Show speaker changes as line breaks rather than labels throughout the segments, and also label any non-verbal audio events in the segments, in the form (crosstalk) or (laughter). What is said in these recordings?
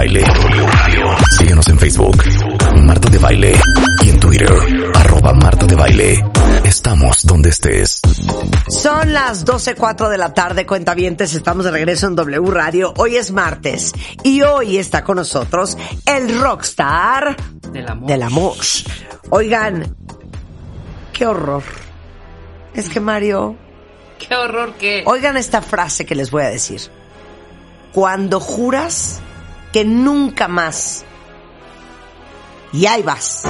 Baile. Síguenos en Facebook, Marta de Baile. Y en Twitter, arroba Marta de Baile. Estamos donde estés.
Son las 12.04 de la tarde, cuentavientes. Estamos de regreso en W Radio. Hoy es martes. Y hoy está con nosotros el rockstar
Del amor.
del amor. Oigan, qué horror. Es que Mario,
Qué horror que.
oigan esta frase que les voy a decir. Cuando juras que nunca más. Y ahí vas.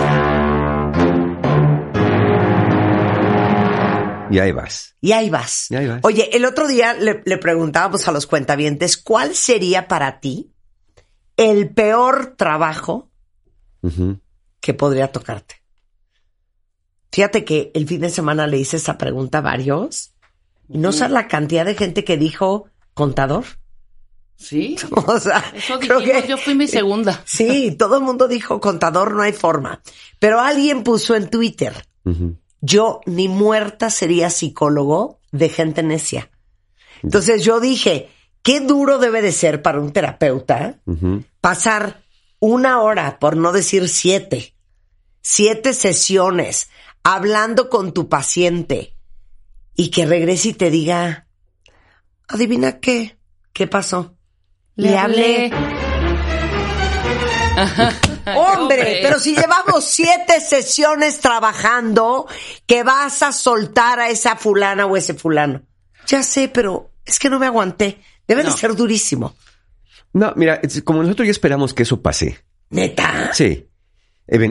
Y ahí vas.
Y ahí vas.
Y ahí vas.
Oye, el otro día le, le preguntábamos a los cuentavientes cuál sería para ti el peor trabajo que podría tocarte. Fíjate que el fin de semana le hice esa pregunta a varios y no sabes la cantidad de gente que dijo contador.
Sí. (laughs)
O sea,
Eso
creo que
yo fui mi segunda. (laughs)
sí, todo el mundo dijo contador, no hay forma. Pero alguien puso en Twitter, yo ni muerta sería psicólogo de gente necia. Entonces yo dije, qué duro debe de ser para un terapeuta pasar una hora, por no decir siete, siete sesiones hablando con tu paciente y que regrese y te diga, adivina qué, qué pasó. Le, hablé. Hombre, (laughs)
Hombre.
pero si llevamos siete sesiones trabajando, que vas a soltar a esa fulana o ese fulano. Ya sé, pero es que no me aguanté. Debe de ser durísimo.
No, mira, como nosotros ya esperamos que eso pase.
Neta.
Sí.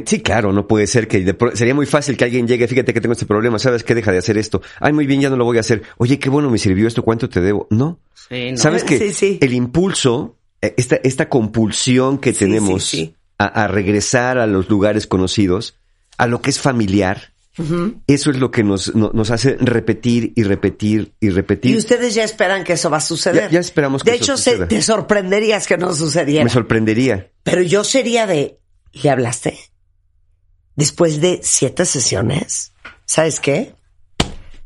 Sí, claro, no puede ser que de pro- sería muy fácil que alguien llegue, fíjate que tengo este problema, ¿sabes qué? Deja de hacer esto. Ay, muy bien, ya no lo voy a hacer. Oye, qué bueno me sirvió esto, ¿cuánto te debo? No.
Sí, no.
¿Sabes que
Sí, sí.
el impulso, eh, esta, esta compulsión que
Sí,
tenemos
sí, sí.
A, a regresar a los lugares conocidos, a lo que es familiar, eso es lo que nos, no- nos hace repetir y repetir y repetir.
Y ustedes ya esperan que eso va a suceder.
Ya- ya esperamos que
De
eso
hecho, se-
suceda.
te sorprenderías que no sucediera.
Me sorprendería.
Pero yo sería de, ¿le hablaste? Después de siete sesiones, ¿sabes qué?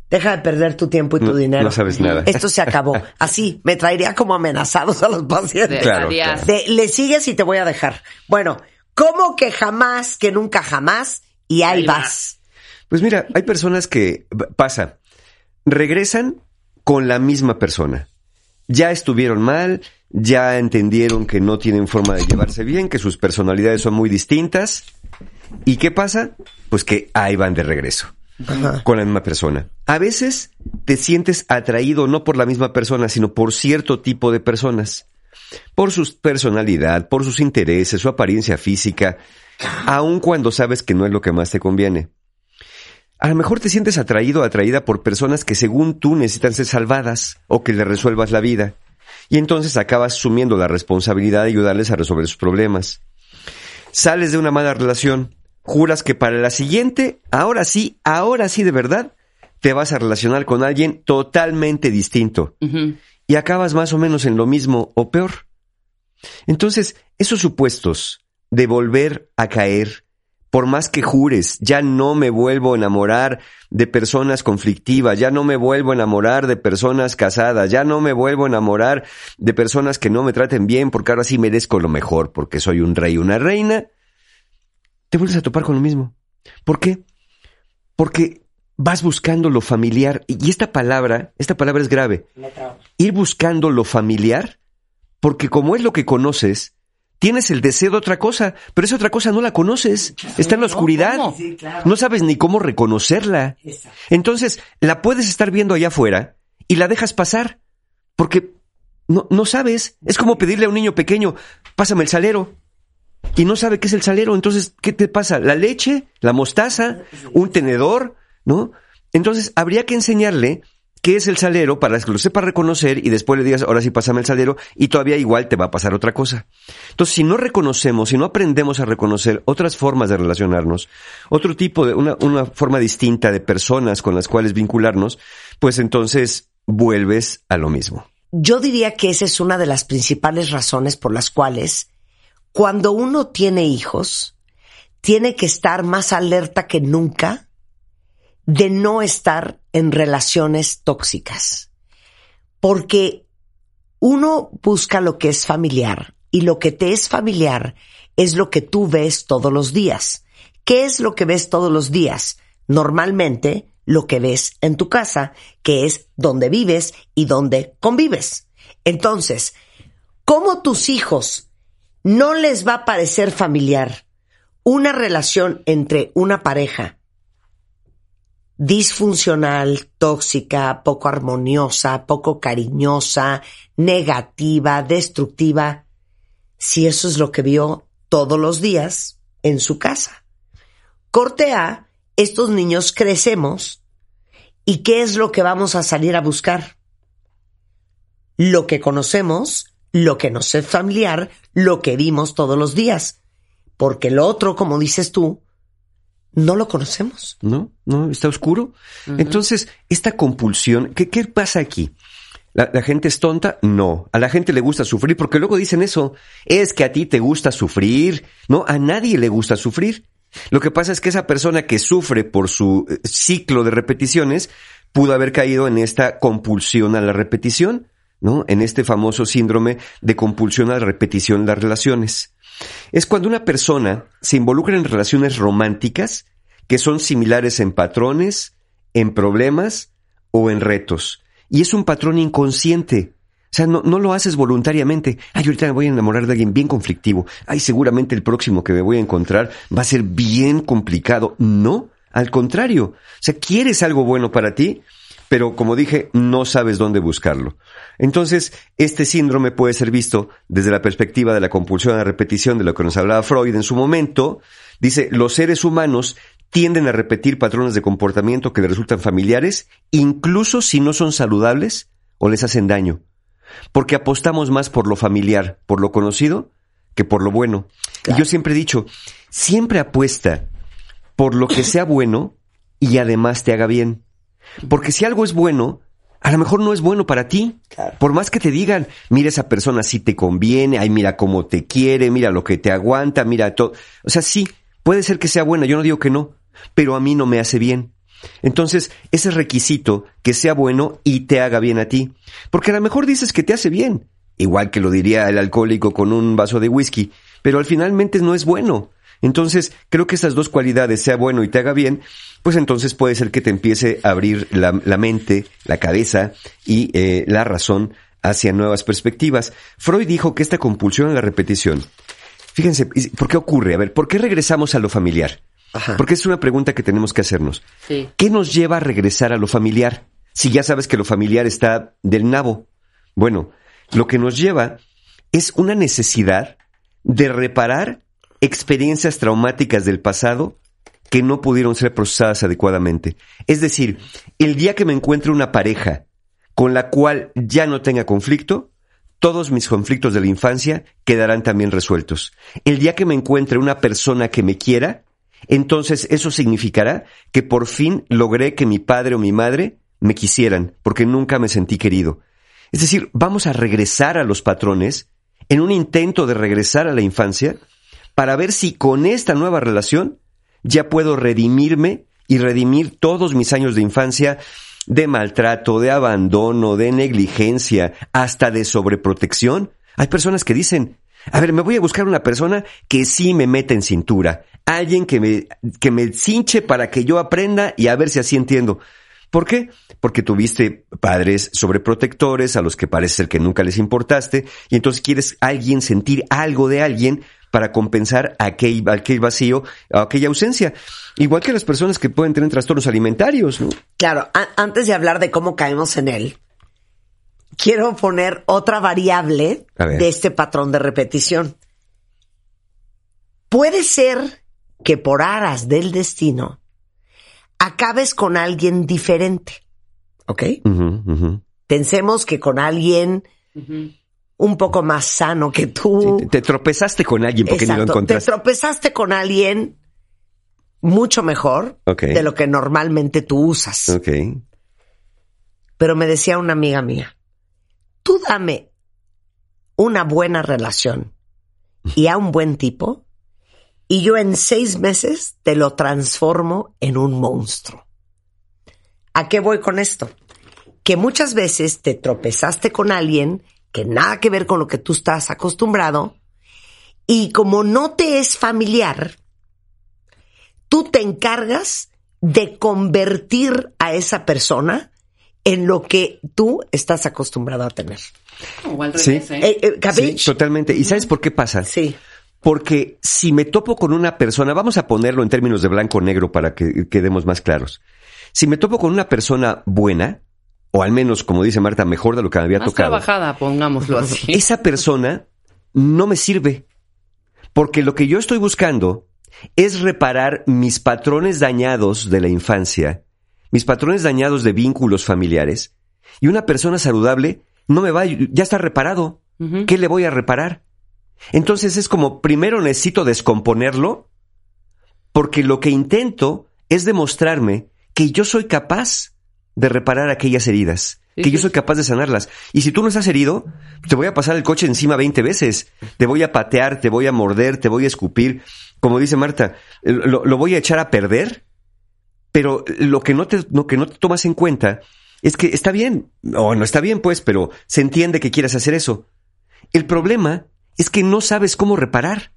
Deja de perder tu tiempo y tu
No-
dinero.
no sabes nada.
Esto se acabó. Así, me traería como amenazados a los pacientes.
De
Claro.
De, le sigues y te voy a dejar. Bueno, ¿cómo que jamás, que nunca jamás? Y ahí,
Ahí
vas.
vas.
Pues mira, hay personas que pasa, regresan con la misma persona. Ya estuvieron mal, ya entendieron que no tienen forma de llevarse bien, que sus personalidades son muy distintas. ¿Y qué pasa? Pues que ahí van de regreso. Con la misma persona. A veces te sientes atraído no por la misma persona, sino por cierto tipo de personas. Por su personalidad, por sus intereses, su apariencia física, aun cuando sabes que no es lo que más te conviene. A lo mejor te sientes atraído o atraída por personas que según tú necesitan ser salvadas o que le resuelvas la vida. Y entonces acabas asumiendo la responsabilidad de ayudarles a resolver sus problemas. Sales de una mala relación, juras que para la siguiente, ahora sí, ahora sí de verdad, te vas a relacionar con alguien totalmente distinto. Y acabas más o menos en lo mismo o peor. Entonces, esos supuestos de volver a caer, por más que jures, ya no me vuelvo a enamorar de personas conflictivas, ya no me vuelvo a enamorar de personas casadas, ya no me vuelvo a enamorar de personas que no me traten bien, porque ahora sí merezco lo mejor, porque soy un rey, una reina, te vuelves a topar con lo mismo. ¿Por qué? Porque vas buscando lo familiar, y esta palabra, esta palabra es grave, ir buscando lo familiar, porque como es lo que conoces, tienes el deseo de otra cosa, pero esa otra cosa no la conoces, está en la oscuridad, no sabes ni cómo reconocerla. Entonces, la puedes estar viendo allá afuera y la dejas pasar, porque no, no sabes, es como pedirle a un niño pequeño, pásame el salero. Y no sabe qué es el salero, entonces, ¿qué te pasa? ¿La leche? ¿La mostaza? ¿Un tenedor? ¿No? Entonces, habría que enseñarle qué es el salero para que lo sepa reconocer y después le digas, ahora sí pásame el salero y todavía igual te va a pasar otra cosa. Entonces, si no reconocemos, si no aprendemos a reconocer otras formas de relacionarnos, otro tipo de, una, una forma distinta de personas con las cuales vincularnos, pues entonces vuelves a lo mismo.
Yo diría que esa es una de las principales razones por las cuales cuando uno tiene hijos, tiene que estar más alerta que nunca de no estar en relaciones tóxicas. Porque uno busca lo que es familiar y lo que te es familiar es lo que tú ves todos los días. ¿Qué es lo que ves todos los días? Normalmente lo que ves en tu casa, que es donde vives y donde convives. Entonces, ¿cómo tus hijos no les va a parecer familiar una relación entre una pareja disfuncional, tóxica, poco armoniosa, poco cariñosa, negativa, destructiva, si eso es lo que vio todos los días en su casa. Corte A, estos niños crecemos y ¿qué es lo que vamos a salir a buscar? Lo que conocemos, lo que nos es familiar, lo que vimos todos los días. Porque lo otro, como dices tú, no lo conocemos.
¿No? ¿No? ¿Está oscuro? Entonces, esta compulsión, ¿qué, qué pasa aquí? ¿La, ¿La, gente es tonta? No. A la gente le gusta sufrir porque luego dicen eso. Es que a ti te gusta sufrir. No, a nadie le gusta sufrir. Lo que pasa es que esa persona que sufre por su eh, ciclo de repeticiones pudo haber caído en esta compulsión a la repetición, ¿no? En este famoso síndrome de compulsión a la repetición de las relaciones. Es cuando una persona se involucra en relaciones románticas que son similares en patrones, en problemas o en retos. Y es un patrón inconsciente. O sea, no, lo haces voluntariamente. Ay, ahorita me voy a enamorar de alguien bien conflictivo. Ay, seguramente el próximo que me voy a encontrar va a ser bien complicado. No, al contrario. O sea, quieres algo bueno para ti, pero como dije, no sabes dónde buscarlo. Entonces, este síndrome puede ser visto desde la perspectiva de la compulsión a la repetición de lo que nos hablaba Freud en su momento. Dice, los seres humanos tienden a repetir patrones de comportamiento que les resultan familiares, incluso si no son saludables o les hacen daño. Porque apostamos más por lo familiar, por lo conocido, que por lo bueno. Claro. Y yo siempre he dicho, siempre apuesta por lo que sea bueno y además te haga bien. Porque si algo es bueno, a lo mejor no es bueno para ti. Claro. Por más que te digan, mira esa persona si te conviene, ay, mira cómo te quiere, mira lo que te aguanta, mira todo. O sea, sí, puede ser que sea buena, yo no digo que no, pero a mí no me hace bien. Entonces, ese requisito que sea bueno y te haga bien a ti. Porque a lo mejor dices que te hace bien, igual que lo diría el alcohólico con un vaso de whisky, pero al finalmente no es bueno. Entonces, creo que estas dos cualidades, sea bueno y te haga bien, pues entonces puede ser que te empiece a abrir la, la mente, la cabeza y eh, la razón hacia nuevas perspectivas. Freud dijo que esta compulsión a la repetición, fíjense, ¿por qué ocurre? A ver, ¿por qué regresamos a lo familiar? Ajá. Porque es una pregunta que tenemos que hacernos.
Sí.
¿Qué nos lleva a regresar a lo familiar? Si ya sabes que lo familiar está del nabo. Bueno, lo que nos lleva es una necesidad de reparar experiencias traumáticas del pasado que no pudieron ser procesadas adecuadamente. Es decir, el día que me encuentre una pareja con la cual ya no tenga conflicto, todos mis conflictos de la infancia quedarán también resueltos. El día que me encuentre una persona que me quiera, entonces eso significará que por fin logré que mi padre o mi madre me quisieran, porque nunca me sentí querido. Es decir, vamos a regresar a los patrones en un intento de regresar a la infancia para ver si con esta nueva relación ya puedo redimirme y redimir todos mis años de infancia de maltrato, de abandono, de negligencia, hasta de sobreprotección. Hay personas que dicen, a ver, me voy a buscar una persona que sí me mete en cintura, alguien que me, que me cinche para que yo aprenda y a ver si así entiendo. ¿Por qué? Porque tuviste padres sobreprotectores a los que parece ser que nunca les importaste y entonces quieres alguien sentir algo de alguien para compensar aquel, aquel vacío, aquella ausencia. Igual que las personas que pueden tener trastornos alimentarios. ¿no?
Claro, antes de hablar de cómo caemos en él, quiero poner otra variable de este patrón de repetición. Puede ser que por aras del destino acabes con alguien diferente. ¿Ok? Pensemos que con alguien un poco más sano que tú.
Sí, te, te tropezaste con alguien porque ni lo
Exacto. Te
encontraste.
tropezaste con alguien mucho mejor
Ok.
de lo que normalmente tú usas.
Ok.
Pero me decía una amiga mía, tú dame una buena relación y a un buen tipo y yo en seis meses te lo transformo en un monstruo. ¿A qué voy con esto? Que muchas veces te tropezaste con alguien que nada que ver con lo que tú estás acostumbrado y como no te es familiar, tú te encargas de convertir a esa persona en lo que tú estás acostumbrado a tener.
O al
Sí.
revés, ¿eh?
Eh, eh,
Sí, totalmente. ¿Y sabes por qué pasa?
Sí.
Porque si me topo con una persona, vamos a ponerlo en términos de blanco o negro para que quedemos más claros. Si me topo con una persona buena, o al menos, como dice Marta, mejor de lo que me había
Más
tocado,
trabajada, pongámoslo así. (laughs)
esa persona no me sirve. Porque lo que yo estoy buscando es reparar mis patrones dañados de la infancia, mis patrones dañados de vínculos familiares. Y una persona saludable no me va, ya está reparado. ¿Qué le voy a reparar? Entonces es como, primero necesito descomponerlo, porque lo que intento es demostrarme que yo soy capaz de reparar aquellas heridas, que yo soy capaz de sanarlas. Y si tú no estás herido, te voy a pasar el coche encima 20 veces, te voy a patear, te voy a morder, te voy a escupir. Como dice Marta, lo, lo voy a echar a perder, pero lo que no te, lo que no te tomas en cuenta es que está bien, o no está bien pues, pero se entiende que quieras hacer eso. El problema es que no sabes cómo reparar.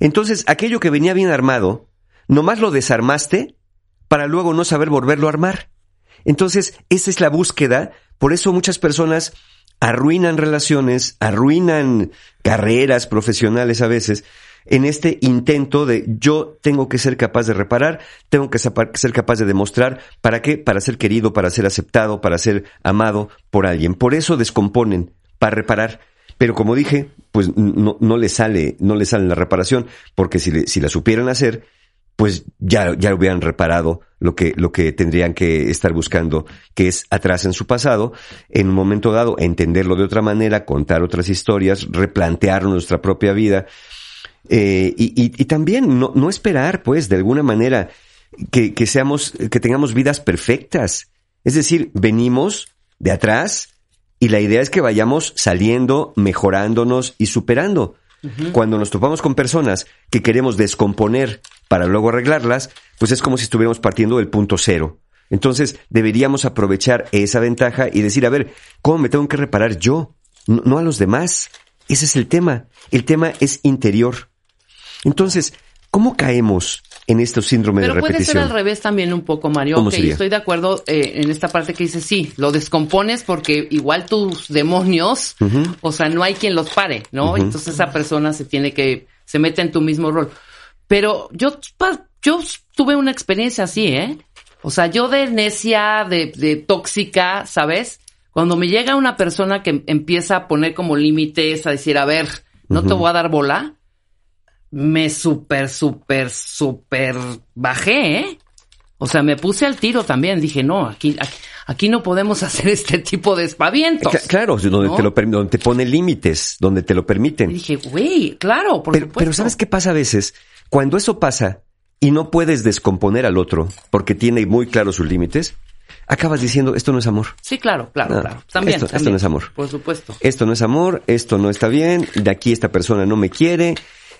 Entonces, aquello que venía bien armado, nomás lo desarmaste para luego no saber volverlo a armar. Entonces, esa es la búsqueda. Por eso muchas personas arruinan relaciones, arruinan carreras profesionales a veces, en este intento de yo tengo que ser capaz de reparar, tengo que ser capaz de demostrar, ¿para qué? Para ser querido, para ser aceptado, para ser amado por alguien. Por eso descomponen, para reparar. Pero como dije, pues no, no le sale, no le sale la reparación, porque si, si la supieran hacer, pues ya, ya hubieran reparado lo que, lo que tendrían que estar buscando, que es atrás en su pasado, en un momento dado, entenderlo de otra manera, contar otras historias, replantear nuestra propia vida, eh, y, y- y también no, no esperar, pues, de alguna manera, que, que seamos, que tengamos vidas perfectas. Es decir, venimos de atrás y la idea es que vayamos saliendo, mejorándonos y superando. Cuando nos topamos con personas que queremos descomponer para luego arreglarlas, pues es como si estuviéramos partiendo del punto cero. Entonces deberíamos aprovechar esa ventaja y decir, a ver, ¿cómo me tengo que reparar yo? No, a los demás. Ese es el tema. El tema es interior. Entonces, ¿cómo caemos en estos síndromes
Pero
de
puede ser
repetición?
al revés también un poco, Mario.
¿Cómo
Ok,
sería?
estoy de acuerdo eh, en esta parte que dices, sí, lo descompones porque igual tus demonios, o sea, no hay quien los pare, ¿no? Entonces esa persona se tiene que, se mete en tu mismo rol. Pero yo, yo tuve una experiencia así, ¿eh? O sea, yo de necia, de, de tóxica, ¿sabes? Cuando me llega una persona que empieza a poner como límites, a decir, a ver, no te voy a dar bola, me súper, súper, súper bajé, ¿eh? O sea, me puse al tiro también. Dije, no, aquí, aquí, aquí no podemos (laughs) hacer este tipo de espavientos.
Cla- Claro, donde,
¿No?
te lo, donde te pone límites, donde te lo
Y
permiten.
dije, güey, claro, por
Pero,
supuesto.
pero ¿sabes qué pasa a veces? Cuando eso pasa y no puedes descomponer al otro porque tiene muy claros sus límites, acabas diciendo, esto no es amor.
Sí, claro, claro,
No,
claro. También,
esto- no es amor.
Por supuesto.
Esto no es amor, esto no está bien, de aquí esta persona no me quiere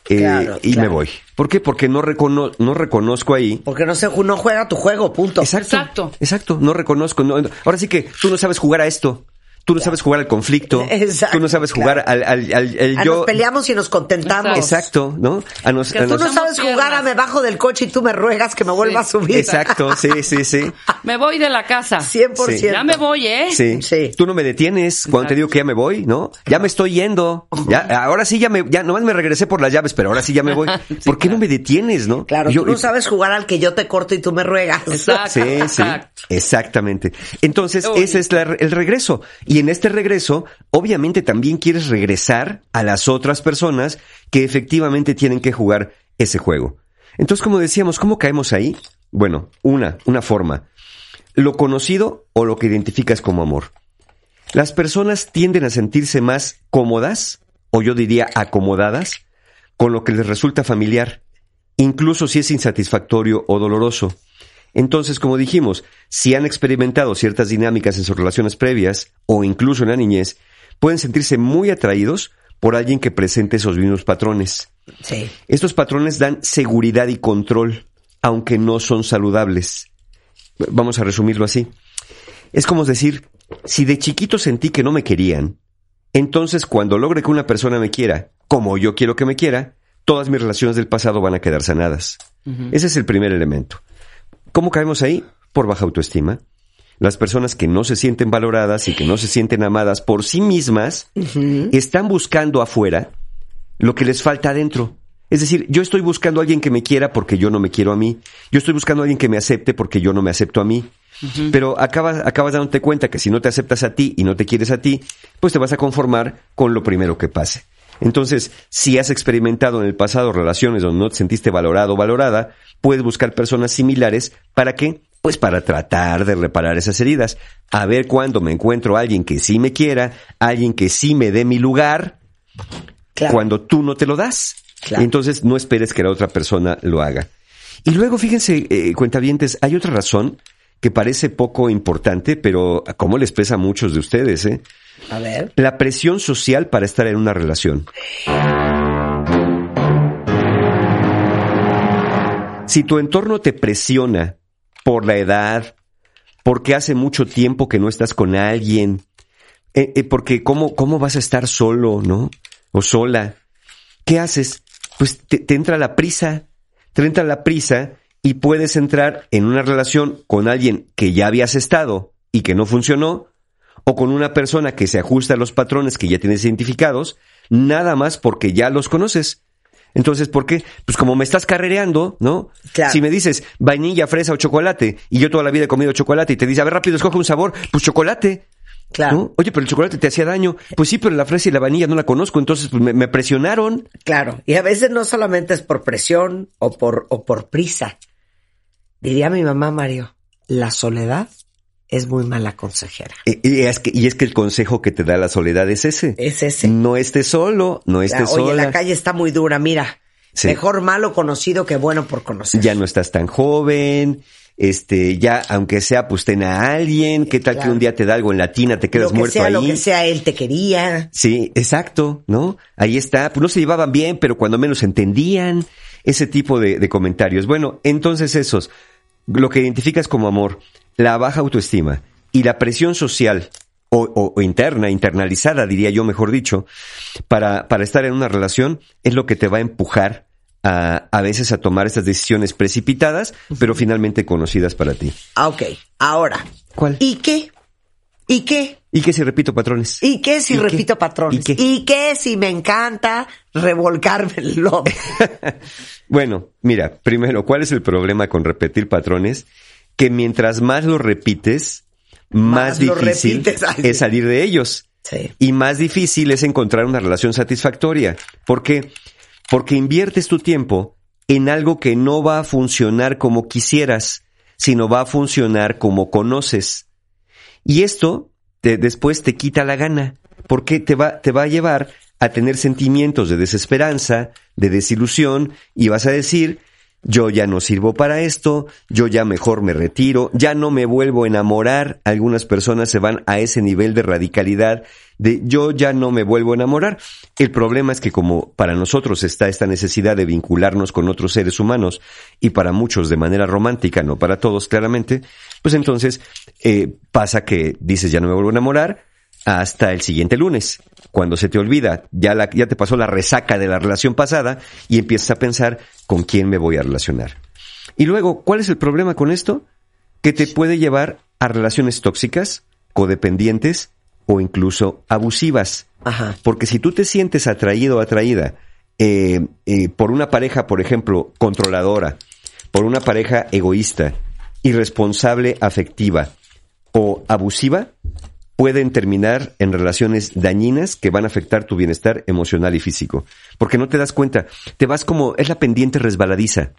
eh,
Claro,
y
claro.
me voy. ¿Por qué? Porque no, recono- no reconozco ahí.
Porque no se no juega tu juego, punto.
Exacto,
Exacto.
exacto. no reconozco. no- ahora sí que tú no sabes jugar a esto. Tú no sabes jugar al conflicto. (laughs)
Exacto,
tú no sabes
claro.
jugar al, al, al- al yo.
Nos peleamos y nos contentamos.
Exacto, ¿no? A nos-
Que
a
tú
nos-
no sabes jugar a me bajo del coche y tú me ruegas que me vuelva a subir.
Exacto, sí, sí, sí. (laughs)
Me voy de la casa. (laughs)
100%.
Sí.
Ya me voy, ¿eh?
Sí.
Sí.
Tú no me detienes cuando te digo que ya me voy, ¿no? Ya me estoy yendo. Ya, ahora sí ya me, ya nomás me regresé por las llaves, pero ahora sí ya me voy.
Sí,
¿Por qué
claro.
no me detienes, no?
Claro,
Yo-
tú no sabes jugar al que yo te corto y tú me ruegas.
Exacto.
Sí, sí,
Exacto.
exactamente. Entonces, ese es la- el regreso. Y en este regreso, obviamente también quieres regresar a las otras personas que efectivamente tienen que jugar ese juego. Entonces, como decíamos, ¿cómo caemos ahí? Bueno, una, una forma. lo conocido o lo que identificas como amor. Las personas tienden a sentirse más cómodas, o yo diría acomodadas, con lo que les resulta familiar, incluso si es insatisfactorio o doloroso. Entonces, como dijimos, si han experimentado ciertas dinámicas en sus relaciones previas o incluso en la niñez, pueden sentirse muy atraídos por alguien que presente esos mismos patrones.
Sí.
Estos patrones dan seguridad y control, aunque no son saludables. Vamos a resumirlo así. Es como decir, si de chiquito sentí que no me querían, entonces cuando logre que una persona me quiera, como yo quiero que me quiera, todas mis relaciones del pasado van a quedar sanadas. Ese es el primer elemento. ¿Cómo caemos ahí? Por baja autoestima. Las personas que no se sienten valoradas y que no se sienten amadas por sí mismas están buscando afuera lo que les falta adentro. Es decir, yo estoy buscando a alguien que me quiera porque yo no me quiero a mí. Yo estoy buscando a alguien que me acepte porque yo no me acepto a mí. Pero acabas, acabas dándote cuenta que si no te aceptas a ti y no te quieres a ti, pues te vas a conformar con lo primero que pase. Entonces, si has experimentado en el pasado relaciones donde no te sentiste valorado o valorada, puedes buscar personas similares. ¿Para qué? Pues para tratar de reparar esas heridas. A ver cuándo me encuentro a alguien que sí me quiera, alguien que sí me dé mi lugar,
Claro.
cuando tú no te lo das.
Claro.
Entonces no esperes que la otra persona lo haga. Y luego, fíjense, eh, cuentavientes, hay otra razón que parece poco importante, pero como les pesa a muchos de ustedes, ¿eh?
A ver.
La presión social para estar en una relación. Si tu entorno te presiona por la edad, porque hace mucho tiempo que no estás con alguien, eh, eh, porque cómo, cómo vas a estar solo, ¿no? O sola. ¿Qué haces? Pues te, te entra la prisa, te entra la prisa y puedes entrar en una relación con alguien que ya habías estado y que no funcionó, o con una persona que se ajusta a los patrones que ya tienes identificados, nada más porque ya los conoces. Entonces, ¿por qué? Pues como me estás carrereando, ¿no?
Claro.
Si me dices vainilla, fresa o chocolate, y yo toda la vida he comido chocolate, y te dice, a ver, rápido, escoge un sabor, pues chocolate.
Claro.
¿no? Oye, pero el chocolate te hacía daño. Pues sí, pero la fresa y la vainilla no la conozco, entonces pues, me, me presionaron.
Claro. Y a veces no solamente es por presión o por, o por prisa. Diría mi mamá, Mario, la soledad es muy mala consejera.
Y es, que, y es que el consejo que te da la soledad es ese.
Es ese.
No estés solo, no
La-
estés
Oye,
sola.
la calle está muy dura, mira.
Sí.
Mejor malo conocido que bueno por conocer.
ya no estás tan joven, este, ya, aunque sea, pues ten a alguien, qué tal que un día te da algo en la tina, te quedas
lo que
muerto
sea,
ahí.
lo que sea, él te quería.
Sí, exacto, ¿no? Ahí está, pues no se llevaban bien, pero cuando menos entendían, ese tipo de, de comentarios. Bueno, entonces esos, lo que identificas como amor, la baja autoestima y la presión social o, o- o interna, internalizada, diría yo, mejor dicho, para, para estar en una relación, es lo que te va a empujar a, a veces a tomar estas decisiones precipitadas, pero finalmente conocidas para ti.
Ah, ok. Ahora.
¿Cuál?
¿Y qué? ¿Y qué?
¿Y qué si repito patrones?
¿Y qué si
¿Y qué?
repito patrones?
¿Y qué?
¿Y qué si me encanta revolcarme el lodo? (laughs)
Bueno, mira, primero, ¿cuál es el problema con repetir patrones? Que mientras más lo repites, más, difícil (laughs) es salir de ellos.
Sí.
Y más difícil es encontrar una relación satisfactoria. ¿Por qué? Porque inviertes tu tiempo en algo que no va a funcionar como quisieras, sino va a funcionar como conoces. Y esto te- después te quita la gana, porque te va, te va a llevar a tener sentimientos de desesperanza, de desilusión, y vas a decir, yo ya no sirvo para esto, yo ya mejor me retiro, ya no me vuelvo a enamorar. Algunas personas se van a ese nivel de radicalidad de yo ya no me vuelvo a enamorar. El problema es que como para nosotros está esta necesidad de vincularnos con otros seres humanos y para muchos de manera romántica, no para todos claramente, pues entonces eh, pasa que dices ya no me vuelvo a enamorar hasta el siguiente lunes. Cuando se te olvida, ya, la, ya te pasó la resaca de la relación pasada y empiezas a pensar con quién me voy a relacionar. Y luego, ¿cuál es el problema con esto? Que te puede llevar a relaciones tóxicas, codependientes o incluso abusivas.
Ajá.
Porque si tú te sientes atraído o atraída eh, eh, por una pareja, por ejemplo, controladora, por una pareja egoísta, irresponsable afectiva o abusiva, pueden terminar en relaciones dañinas que van a afectar tu bienestar emocional y físico. Porque no te das cuenta, te vas como, es la pendiente resbaladiza.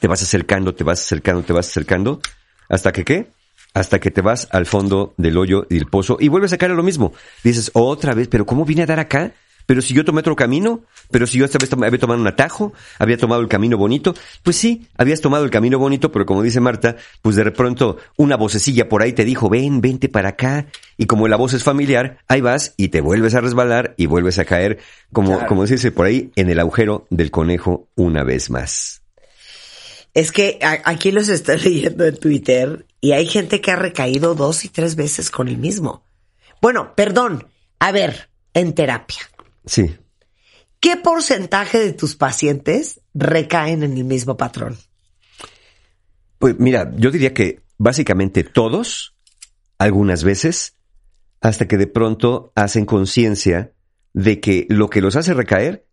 Te vas acercando, te vas acercando, te vas acercando, hasta que qué? hasta que te vas al fondo del hoyo y del pozo y vuelves a caer a lo mismo. Dices, otra vez, pero ¿cómo vine a dar acá? Pero si yo tomé otro camino, pero si yo esta vez tom- había tomado un atajo, había tomado el camino bonito, pues sí, habías tomado el camino bonito, pero como dice Marta, pues de pronto una vocecilla por ahí te dijo, ven, vente para acá, y como la voz es familiar, ahí vas y te vuelves a resbalar y vuelves a caer, como,
Claro.
como se dice por ahí, en el agujero del conejo una vez más.
Es que aquí los estoy (laughs) leyendo en Twitter y hay gente que ha recaído dos y tres veces con el mismo. Bueno, perdón. A ver, en terapia.
Sí.
¿Qué porcentaje de tus pacientes recaen en el mismo patrón?
Pues mira, yo diría que básicamente todos, algunas veces, hasta que de pronto hacen conciencia de que lo que los hace recaer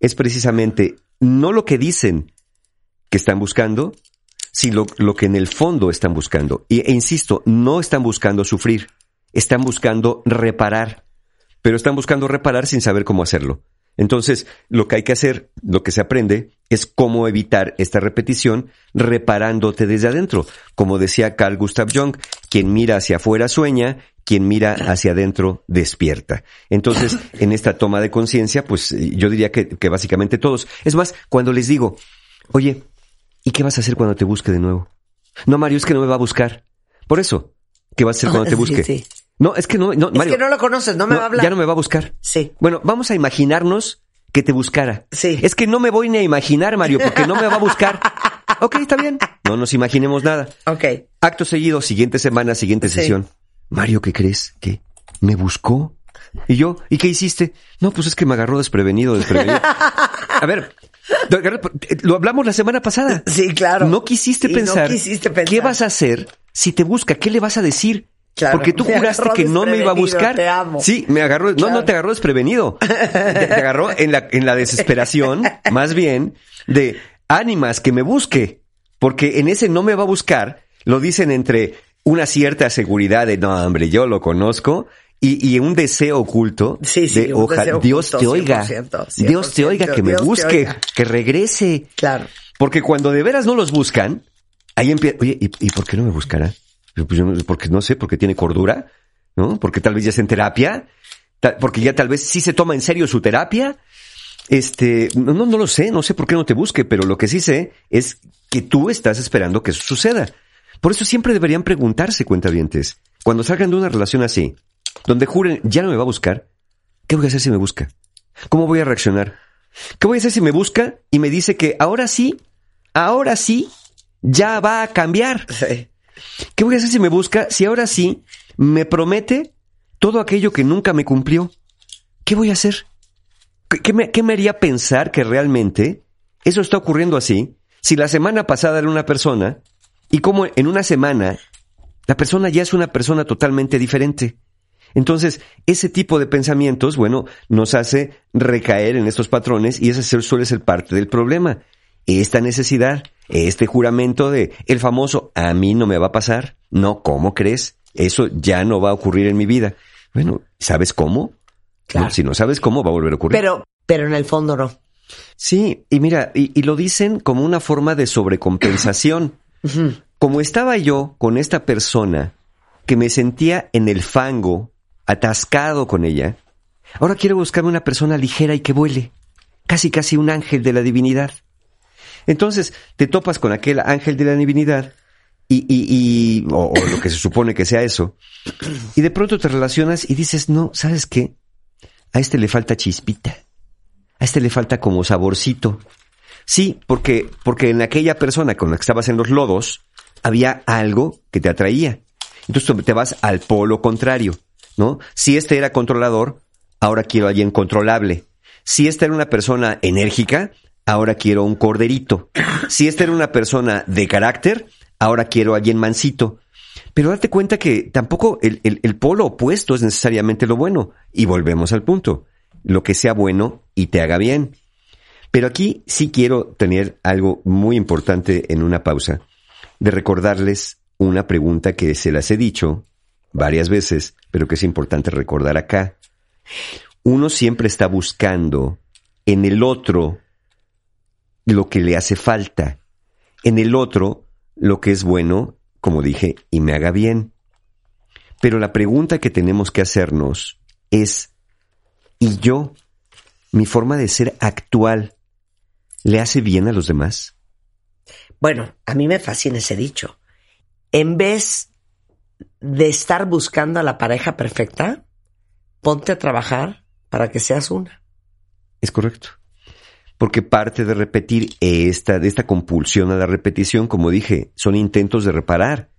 es precisamente no lo que dicen que están buscando, sino lo que en el fondo están buscando. Y, e insisto, no están buscando sufrir, están buscando reparar, pero están buscando reparar sin saber cómo hacerlo. Entonces, lo que hay que hacer, lo que se aprende, es cómo evitar esta repetición reparándote desde adentro. Como decía Carl Gustav Jung, quien mira hacia afuera sueña, quien mira hacia adentro despierta. Entonces, en esta toma de conciencia, pues yo diría que, que básicamente todos. Es más, cuando les digo, oye, ¿y qué vas a hacer cuando te busque de nuevo? No, Mario, es que no me va a buscar. Por eso, ¿qué vas a hacer cuando te (laughs)
Sí,
busque?
sí.
No, es que no, no,
Es
Mario.
que no lo conoces, no me
no,
va a hablar.
Ya no me va a buscar.
Sí.
Bueno, vamos a imaginarnos que te buscara.
Sí.
Es que no me voy ni a imaginar, Mario, porque no me va a buscar. (laughs) ok, está bien. No nos imaginemos nada.
Ok.
Acto seguido, siguiente semana, siguiente
Sí.
sesión. Mario, ¿qué crees? ¿Qué? ¿Me buscó? ¿Y yo? ¿Y qué hiciste? No, pues es que me agarró desprevenido, desprevenido. A ver, lo por- lo hablamos la semana pasada.
Sí, claro.
No quisiste
Y no
pensar.
quisiste pensar.
¿Qué vas a hacer si te busca? ¿Qué le vas a decir?
Claro,
Porque tú juraste que no me iba a buscar.
te amo.
Sí, me agarró. No,
Claro.
no te agarró desprevenido. Te, te agarró en la, en la desesperación, (laughs) más bien, de ánimas que me busque. Porque en ese no me va a buscar, lo dicen entre una cierta seguridad de no, hombre, yo lo conozco. Y, y un deseo oculto
Sí, sí,
de ojalá Dios
oculto,
te oiga,
100%,
Dios te oiga, que me
Dios
busque, que regrese.
Claro.
Porque cuando de veras no los buscan, ahí empieza, oye, ¿y, y por qué no me buscará? Pues porque no sé, porque tiene cordura, ¿no? Porque tal vez ya es en terapia, porque ya tal vez sí se toma en serio su terapia. Este, no, no, lo sé, no sé por qué no te busque, pero lo que sí sé es que tú estás esperando que eso suceda. Por eso siempre deberían preguntarse, cuentavientes, cuando salgan de una relación así, donde juren, ya no me va a buscar, ¿qué voy a hacer si me busca? ¿Cómo voy a reaccionar? ¿Qué voy a hacer si me busca y me dice que ahora sí, ahora sí, ya va a cambiar? ¿Qué voy a hacer si me busca si ahora sí me promete todo aquello que nunca me cumplió? ¿Qué voy a hacer? ¿Qué, me, qué me haría pensar que realmente eso está ocurriendo así si la semana pasada era una persona y como en una semana la persona ya es una persona totalmente diferente? Entonces, ese tipo de pensamientos, bueno, nos hace recaer en estos patrones y ese suele ser parte del problema. Esta necesidad, este juramento de el famoso a mí no me va a pasar. No, ¿cómo crees? Eso ya no va a ocurrir en mi vida. Bueno, ¿sabes cómo?
Claro.
No, si no sabes cómo, va a volver a ocurrir.
Pero, pero en el fondo no.
Sí, y mira, y, y lo dicen como una forma de sobrecompensación. (coughs) Como estaba yo con esta persona que me sentía en el fango, atascado con ella, ahora quiero buscarme una persona ligera y que vuele, casi casi un ángel de la divinidad. Entonces te topas con aquel ángel de la divinidad y, y, y o, lo que se supone que sea eso, y de pronto te relacionas y dices, no, ¿sabes qué? A este le falta chispita. A este le falta como saborcito. Sí, porque, porque en aquella persona con la que estabas en los lodos había algo que te atraía. Entonces te vas al polo contrario, ¿no? Si este era controlador, ahora quiero a alguien controlable. Si esta era una persona enérgica, ahora quiero un corderito. Si esta era una persona de carácter, ahora quiero a alguien mansito. Pero date cuenta que tampoco el, el- el polo opuesto es necesariamente lo bueno. Y volvemos al punto. Lo que sea bueno y te haga bien. Pero aquí sí quiero tener algo muy importante en una pausa, de recordarles una pregunta que se las he dicho varias veces, pero que es importante recordar acá. Uno siempre está buscando en el otro lo que le hace falta, en el otro lo que es bueno como dije, y me haga bien. Pero la pregunta que tenemos que hacernos es, ¿y yo, mi forma de ser actual, le hace bien a los demás?
Bueno, a mí me fascina ese dicho. En vez de estar buscando a la pareja perfecta, ponte a trabajar para que seas una.
Es correcto. Porque parte de repetir esta, de esta compulsión a la repetición, como dije, son intentos de reparar.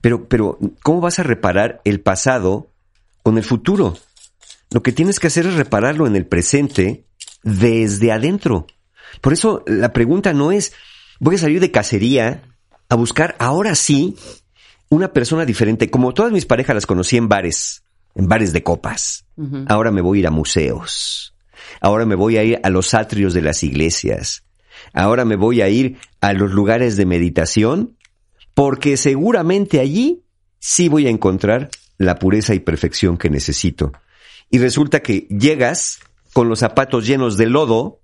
Pero, pero, ¿cómo vas a reparar el pasado con el futuro? Lo que tienes que hacer es repararlo en el presente desde adentro. Por eso la pregunta no es, voy a salir de cacería a buscar ahora sí una persona diferente. Como todas mis parejas las conocí en bares, en bares de copas. Ahora me voy a ir a museos. Ahora me voy a ir a los atrios de las iglesias. Ahora me voy a ir a los lugares de meditación porque seguramente allí sí voy a encontrar la pureza y perfección que necesito. Y resulta que llegas con los zapatos llenos de lodo,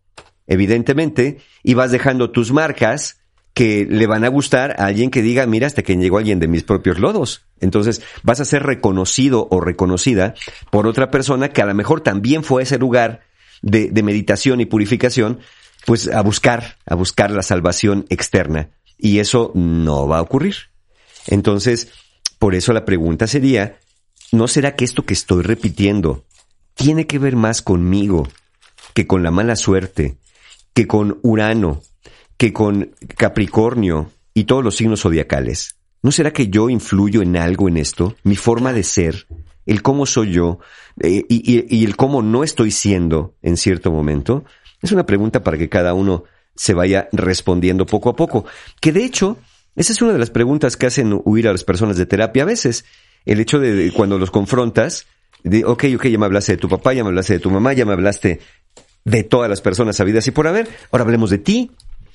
evidentemente, y vas dejando tus marcas que le van a gustar a alguien que diga, mira, hasta que llegó alguien de mis propios lodos. Entonces vas a ser reconocido o reconocida por otra persona que a lo mejor también fue a ese lugar de, meditación y purificación, pues a buscar, a buscar la salvación externa. Y eso no va a ocurrir. Entonces, por eso la pregunta sería, ¿no será que esto que estoy repitiendo tiene que ver más conmigo que con la mala suerte, que con Urano, que con Capricornio y todos los signos zodiacales? ¿No será que yo influyo en algo en esto? Mi forma de ser, el cómo soy yo eh, y, y el cómo no estoy siendo en cierto momento. Es una pregunta para que cada uno se vaya respondiendo poco a poco. Que de hecho, esa es una de las preguntas que hacen huir a las personas de terapia a veces. El hecho de cuando los confrontas, de, ok, ok, ya me hablaste de tu papá, ya me hablaste de tu mamá, ya me hablaste de todas las personas sabidas y por haber, ahora hablemos de ti.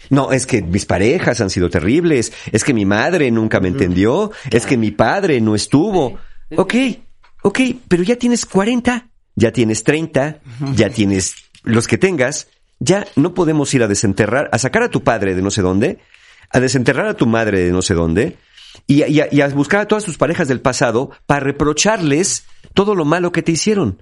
No, es que mis parejas han sido terribles, es que mi madre nunca me entendió, es que mi padre no estuvo. Ok, ok, pero ya tienes 40, ya tienes 30, ya tienes los que tengas, ya no podemos ir a desenterrar, a sacar a tu padre de no sé dónde, a desenterrar a tu madre de no sé dónde, y, y, y a buscar a todas tus parejas del pasado para reprocharles todo lo malo que te hicieron.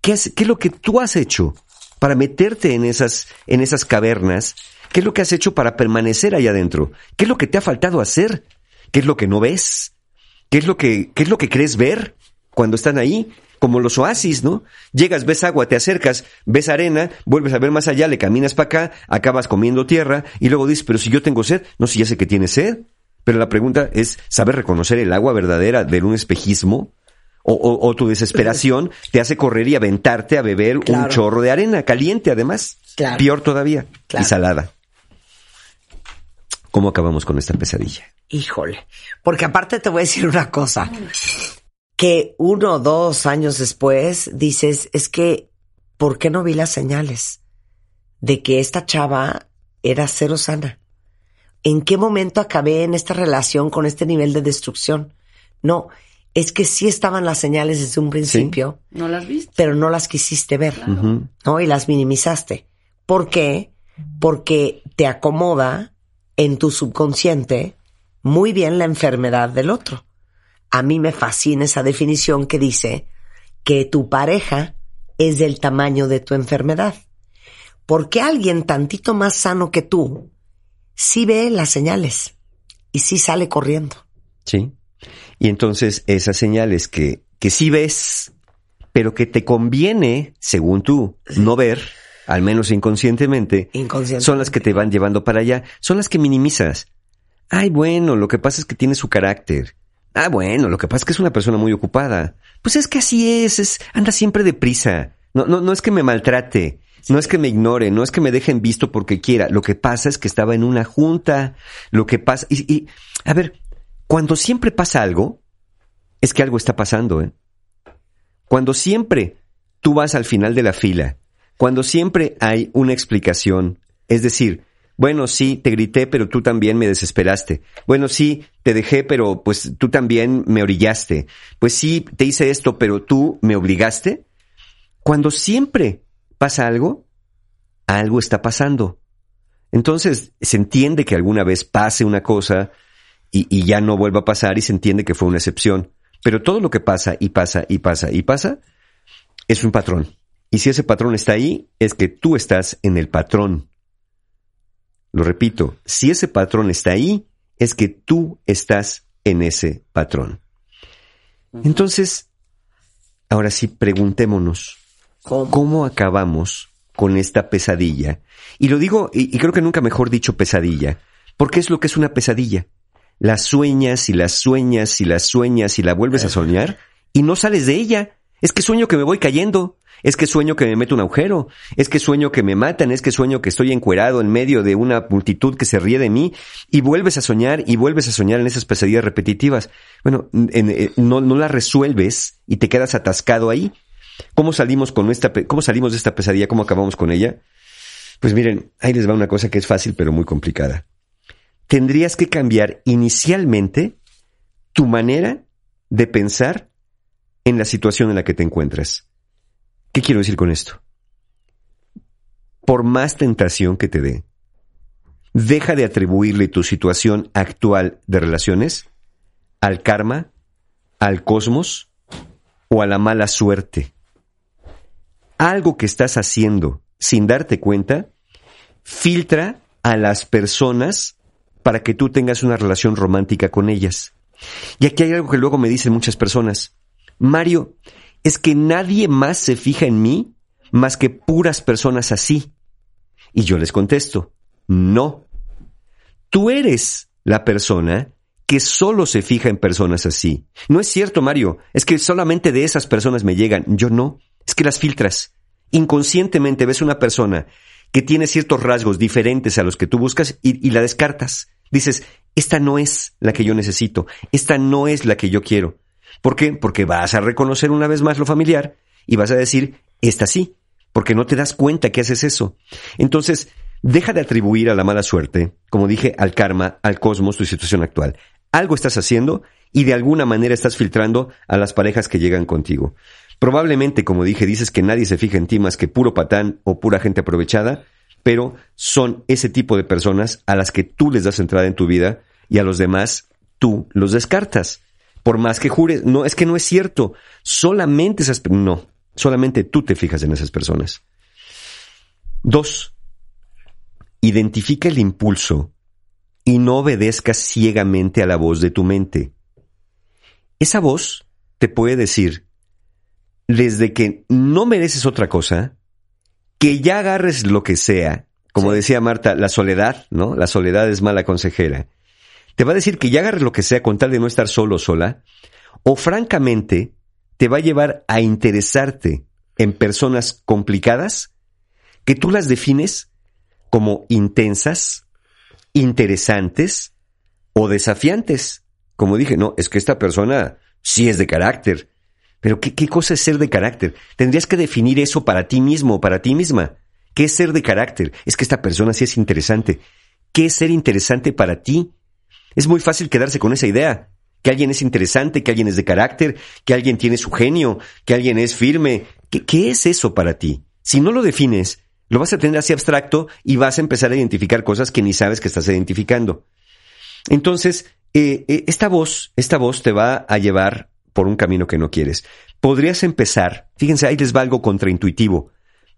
¿Qué es, qué es lo que tú has hecho para meterte en esas, en esas cavernas? ¿Qué es lo que has hecho para permanecer allá adentro? ¿Qué es lo que te ha faltado hacer? ¿Qué es lo que no ves? ¿Qué es lo que, qué es lo que crees ver cuando están ahí? Como los oasis, ¿no? Llegas, ves agua, te acercas, ves arena, vuelves a ver más allá, le caminas para acá, acabas comiendo tierra y luego dices, pero si yo tengo sed, no, si ya sé que tienes sed. Pero la pregunta es, ¿sabes reconocer el agua verdadera de un espejismo? O, o, o, tu desesperación (laughs) te hace correr y aventarte a beber claro. un chorro de arena, caliente además.
Claro.
Peor todavía.
Claro.
Y salada. ¿Cómo acabamos con esta pesadilla?
Híjole. Porque aparte te voy a decir una cosa. Que uno o dos años después dices, es que, ¿por qué no vi las señales? De que esta chava era cero sana. ¿En qué momento acabé en esta relación con este nivel de destrucción? No, es que sí estaban las señales desde un principio.
¿Sí? No las viste.
Pero no las quisiste ver.
Claro.
¿No? Y las minimizaste. ¿Por qué? Porque te acomoda en tu subconsciente muy bien la enfermedad del otro. A mí me fascina esa definición que dice que tu pareja es del tamaño de tu enfermedad. Porque alguien tantito más sano que tú sí ve las señales y sí sale corriendo.
Sí. Y entonces esas señales que, que sí ves, pero que te conviene, según tú, no ver, al menos inconscientemente,
inconscientemente,
son las que te van llevando para allá, son las que minimizas. Ay, bueno, lo que pasa es que tiene su carácter. Ah, bueno, lo que pasa es que es una persona muy ocupada. Pues es que así es, es anda siempre deprisa. No, no, no es que me maltrate, no es que me ignore, no es que me dejen visto porque quiera. Lo que pasa es que estaba en una junta. Lo que pasa. Y, y a ver, cuando siempre pasa algo, es que algo está pasando, ¿eh? Cuando siempre tú vas al final de la fila, cuando siempre hay una explicación, es decir, bueno, sí, te grité, pero tú también me desesperaste. Bueno, sí, te dejé, pero pues tú también me orillaste. Pues sí, te hice esto, pero tú me obligaste. Cuando siempre pasa algo, algo está pasando. Entonces, se entiende que alguna vez pase una cosa y, y ya no vuelva a pasar y se entiende que fue una excepción. Pero todo lo que pasa y pasa y pasa y pasa es un patrón. Y si ese patrón está ahí, es que tú estás en el patrón. Lo repito, si ese patrón está ahí, es que tú estás en ese patrón. Entonces, ahora sí, preguntémonos, ¿cómo, acabamos con esta pesadilla? Y lo digo, y, y creo que nunca mejor dicho pesadilla, porque es lo que es una pesadilla. La sueñas y la sueñas y la sueñas y la vuelves a soñar y no sales de ella. Es que sueño que me voy cayendo. Es que sueño que me meto un agujero. Es que sueño que me matan. Es que sueño que estoy encuerado en medio de una multitud que se ríe de mí. Y vuelves a soñar y vuelves a soñar en esas pesadillas repetitivas. Bueno, en- eh, no, las resuelves y te quedas atascado ahí. ¿Cómo salimos con esta, cómo salimos de esta pesadilla? ¿Cómo acabamos con ella? Pues miren, ahí les va una cosa que es fácil pero muy complicada. Tendrías que cambiar inicialmente tu manera de pensar en la situación en la que te encuentras. ¿Qué quiero decir con esto? Por más tentación que te dé, deja de atribuirle tu situación actual de relaciones al karma, al cosmos o a la mala suerte. Algo que estás haciendo sin darte cuenta, filtra a las personas para que tú tengas una relación romántica con ellas. Y aquí hay algo que luego me dicen muchas personas. Mario, es que nadie más se fija en mí más que puras personas así. Y yo les contesto, no. Tú eres la persona que solo se fija en personas así. No es cierto, Mario, es que solamente de esas personas me llegan. Yo no, es que las filtras. Inconscientemente ves una persona que tiene ciertos rasgos diferentes a los que tú buscas y, y la descartas. Dices, esta no es la que yo necesito, esta no es la que yo quiero. ¿Por qué? Porque vas a reconocer una vez más lo familiar y vas a decir, esta sí, porque no te das cuenta que haces eso. Entonces, deja de atribuir a la mala suerte, como dije, al karma, al cosmos, tu situación actual. Algo estás haciendo y de alguna manera estás filtrando a las parejas que llegan contigo. Probablemente, como dije, dices que nadie se fija en ti más que puro patán o pura gente aprovechada, pero son ese tipo de personas a las que tú les das entrada en tu vida y a los demás tú los descartas. Por más que jures, no, es que no es cierto. Solamente esas, no, solamente tú te fijas en esas personas. Dos, identifica el impulso y no obedezcas ciegamente a la voz de tu mente. Esa voz te puede decir, desde que no mereces otra cosa, que ya agarres lo que sea, como decía Marta, la soledad, ¿no? La soledad es mala consejera. Te va a decir que ya agarres lo que sea con tal de no estar solo o sola, o francamente te va a llevar a interesarte en personas complicadas que tú las defines como intensas, interesantes o desafiantes. Como dije, no, es que esta persona sí es de carácter. Pero ¿qué, qué cosa es ser de carácter? Tendrías que definir eso para ti mismo, para ti misma. ¿Qué es ser de carácter? Es que esta persona sí es interesante. ¿Qué es ser interesante para ti? Es muy fácil quedarse con esa idea. Que alguien es interesante, que alguien es de carácter, que alguien tiene su genio, que alguien es firme. ¿Qué, es eso para ti? Si no lo defines, lo vas a tener así abstracto y vas a empezar a identificar cosas que ni sabes que estás identificando. Entonces, eh, eh, esta voz, esta voz te va a llevar por un camino que no quieres. Podrías empezar, fíjense, ahí les va algo contraintuitivo,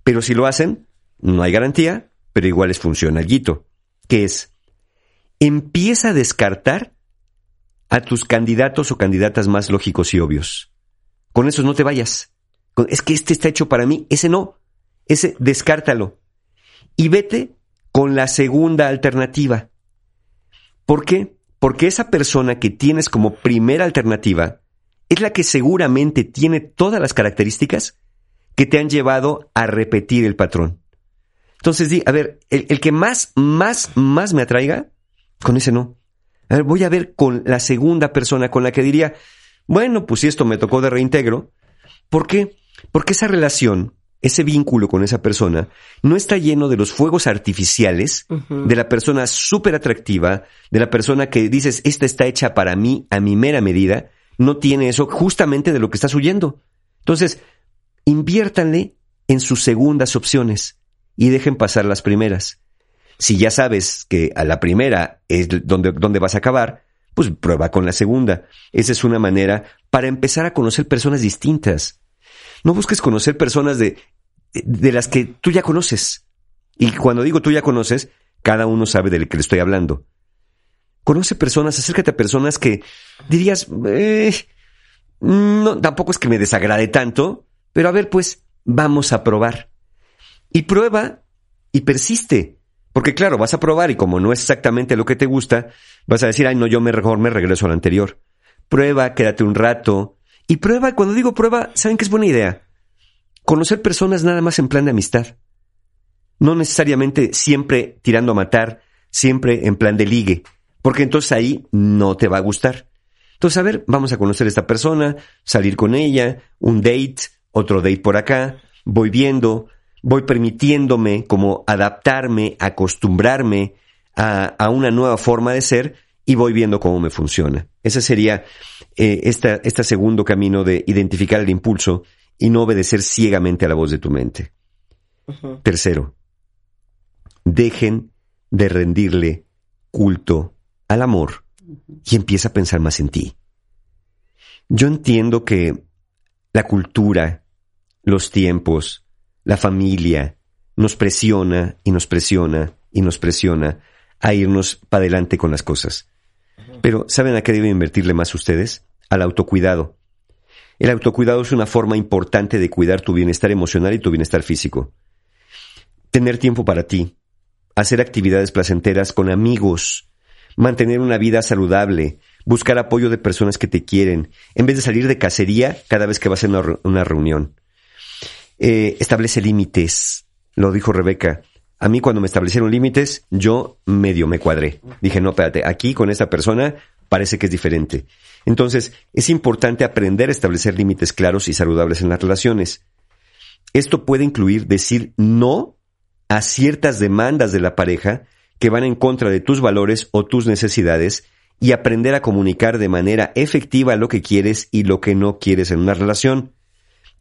pero si lo hacen, no hay garantía, pero igual les funciona guito, que es, empieza a descartar a tus candidatos o candidatas más lógicos y obvios. Con esos no te vayas. Es que este está hecho para mí, ese no. Ese descártalo. Y vete con la segunda alternativa. ¿Por qué? Porque esa persona que tienes como primera alternativa es la que seguramente tiene todas las características que te han llevado a repetir el patrón. Entonces di, a ver, el, el que más, más, más me atraiga, con ese no. A ver, voy a ver con la segunda persona con la que diría, bueno, pues si esto me tocó de reintegro. ¿Por qué? Porque esa relación, ese vínculo con esa persona, no está lleno de los fuegos artificiales de la persona súper atractiva, de la persona que dices, esta está hecha para mí a mi mera medida, no tiene eso justamente de lo que estás huyendo. Entonces, inviértanle en sus segundas opciones y dejen pasar las primeras. Si ya sabes que a la primera es donde, donde vas a acabar, pues prueba con la segunda. Esa es una manera para empezar a conocer personas distintas. No busques conocer personas de, de las que tú ya conoces. Y cuando digo tú ya conoces, cada uno sabe de lo que le estoy hablando. Conoce personas, acércate a personas que dirías, eh, no, tampoco es que me desagrade tanto, pero a ver, pues vamos a probar. Y prueba y persiste. Porque claro, vas a probar y como no es exactamente lo que te gusta, vas a decir, ay, no, yo me regreso al anterior. Prueba, quédate un rato. Y prueba, cuando digo prueba, ¿saben que es buena idea? Conocer personas nada más en plan de amistad. No necesariamente siempre tirando a matar, siempre en plan de ligue, porque entonces ahí no te va a gustar. Entonces, a ver, vamos a conocer a esta persona, salir con ella, un date, otro date por acá, voy viendo, voy permitiéndome como adaptarme, acostumbrarme a, a una nueva forma de ser y voy viendo cómo me funciona. Ese sería eh, esta, este segundo camino de identificar el impulso y no obedecer ciegamente a la voz de tu mente. Tercero, dejen de rendirle culto al amor y empieza a pensar más en ti. Yo entiendo que la cultura, los tiempos, la familia nos presiona y nos presiona y nos presiona a irnos para adelante con las cosas. Pero ¿saben a qué deben invertirle más ustedes? Al autocuidado. El autocuidado es una forma importante de cuidar tu bienestar emocional y tu bienestar físico. Tener tiempo para ti, hacer actividades placenteras con amigos, mantener una vida saludable, buscar apoyo de personas que te quieren, en vez de salir de cacería cada vez que vas a una, reunión. Eh, establece límites, lo dijo Rebeca. A mí cuando me establecieron límites, yo medio me cuadré. Dije, no, espérate, aquí con esta persona parece que es diferente. Entonces, es importante aprender a establecer límites claros y saludables en las relaciones. Esto puede incluir decir no a ciertas demandas de la pareja que van en contra de tus valores o tus necesidades y aprender a comunicar de manera efectiva lo que quieres y lo que no quieres en una relación.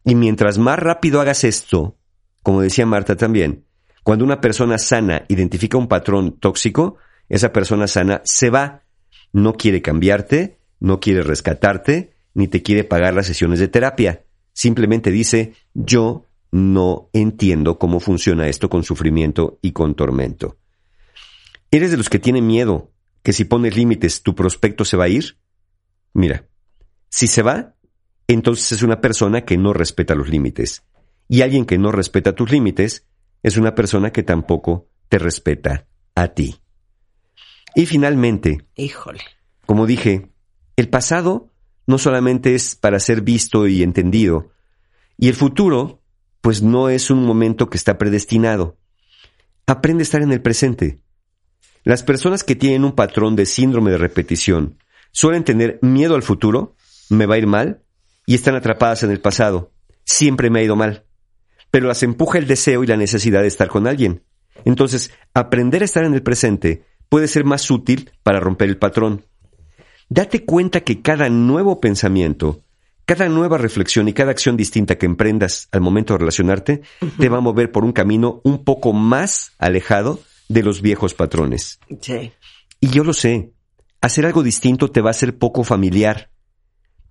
Y mientras más rápido hagas esto, como decía Marta también, cuando una persona sana identifica un patrón tóxico, esa persona sana se va, no quiere cambiarte, no quiere rescatarte, ni te quiere pagar las sesiones de terapia. Simplemente dice, yo no entiendo cómo funciona esto con sufrimiento y con tormento. ¿Eres de los que tienen miedo que si pones límites tu prospecto se va a ir? Mira, si se va, entonces es una persona que no respeta los límites. Y alguien que no respeta tus límites es una persona que tampoco te respeta a ti. Y finalmente,
Híjole.
como dije, el pasado no solamente es para ser visto y entendido, y el futuro, pues no es un momento que está predestinado. Aprende a estar en el presente. Las personas que tienen un patrón de síndrome de repetición suelen tener miedo al futuro, me va a ir mal, y están atrapadas en el pasado. Siempre me ha ido mal. Pero las empuja el deseo y la necesidad de estar con alguien. Entonces, aprender a estar en el presente puede ser más útil para romper el patrón. Date cuenta que cada nuevo pensamiento, cada nueva reflexión y cada acción distinta que emprendas al momento de relacionarte te va a mover por un camino un poco más alejado de los viejos patrones.
Sí.
Y yo lo sé, hacer algo distinto te va a ser poco familiar.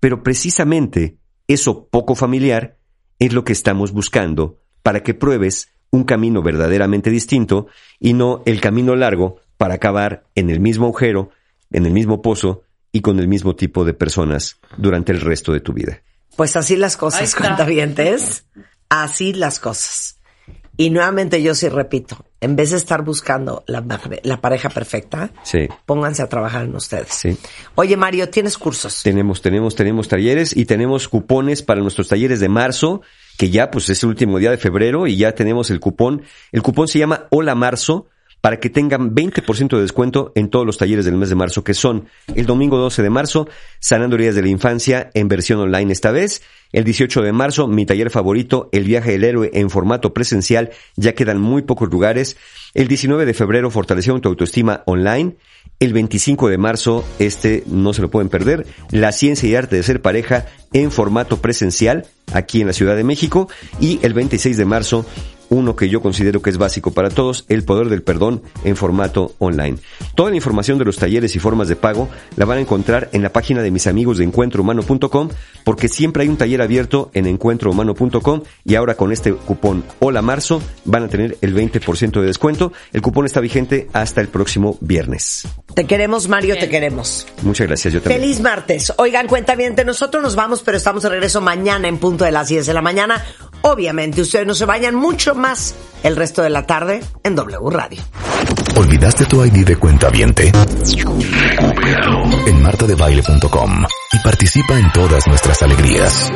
Pero precisamente eso poco familiar es lo que estamos buscando para que pruebes un camino verdaderamente distinto y no el camino largo para acabar en el mismo agujero, en el mismo pozo y con el mismo tipo de personas durante el resto de tu vida.
Pues así las cosas, cuentavientes. Así las cosas. Y nuevamente yo sí repito, en vez de estar buscando la, pare- la pareja perfecta,
Sí,
pónganse a trabajar en ustedes.
sí.
Oye, Mario, ¿tienes cursos?
Tenemos, tenemos, tenemos talleres y tenemos cupones para nuestros talleres de marzo, que ya pues es el último día de febrero y ya tenemos el cupón. El cupón se llama Hola Marzo para que tengan 20% de descuento en todos los talleres del mes de marzo, que son el domingo 12 de marzo, Sanando Heridas de la Infancia en versión online esta vez, el 18 de marzo, mi taller favorito, El viaje del héroe en formato presencial, ya quedan muy pocos lugares, el 19 de febrero, Fortaleciendo tu autoestima online, el 25 de marzo, este no se lo pueden perder, La ciencia y arte de ser pareja en formato presencial, aquí en la Ciudad de México, y el 26 de marzo, uno que yo considero que es básico para todos, el poder del perdón en formato online. Toda la información de los talleres y formas de pago la van a encontrar en la página de mis amigos de encuentrohumano.com porque siempre hay un taller abierto en encuentrohumano.com y ahora con este cupón Hola Marzo van a tener el 20% de descuento. El cupón está vigente hasta el próximo viernes.
Te queremos, Mario, te queremos.
Muchas gracias, yo también.
Feliz martes. Oigan, cuenta bien, nosotros nos vamos, pero estamos de regreso mañana en punto de las 10 de la mañana. Obviamente, ustedes no se vayan mucho más el resto de la tarde en W Radio.
¿Olvidaste tu ID de cuenta viente? En martadebaile.com y participa en todas nuestras alegrías.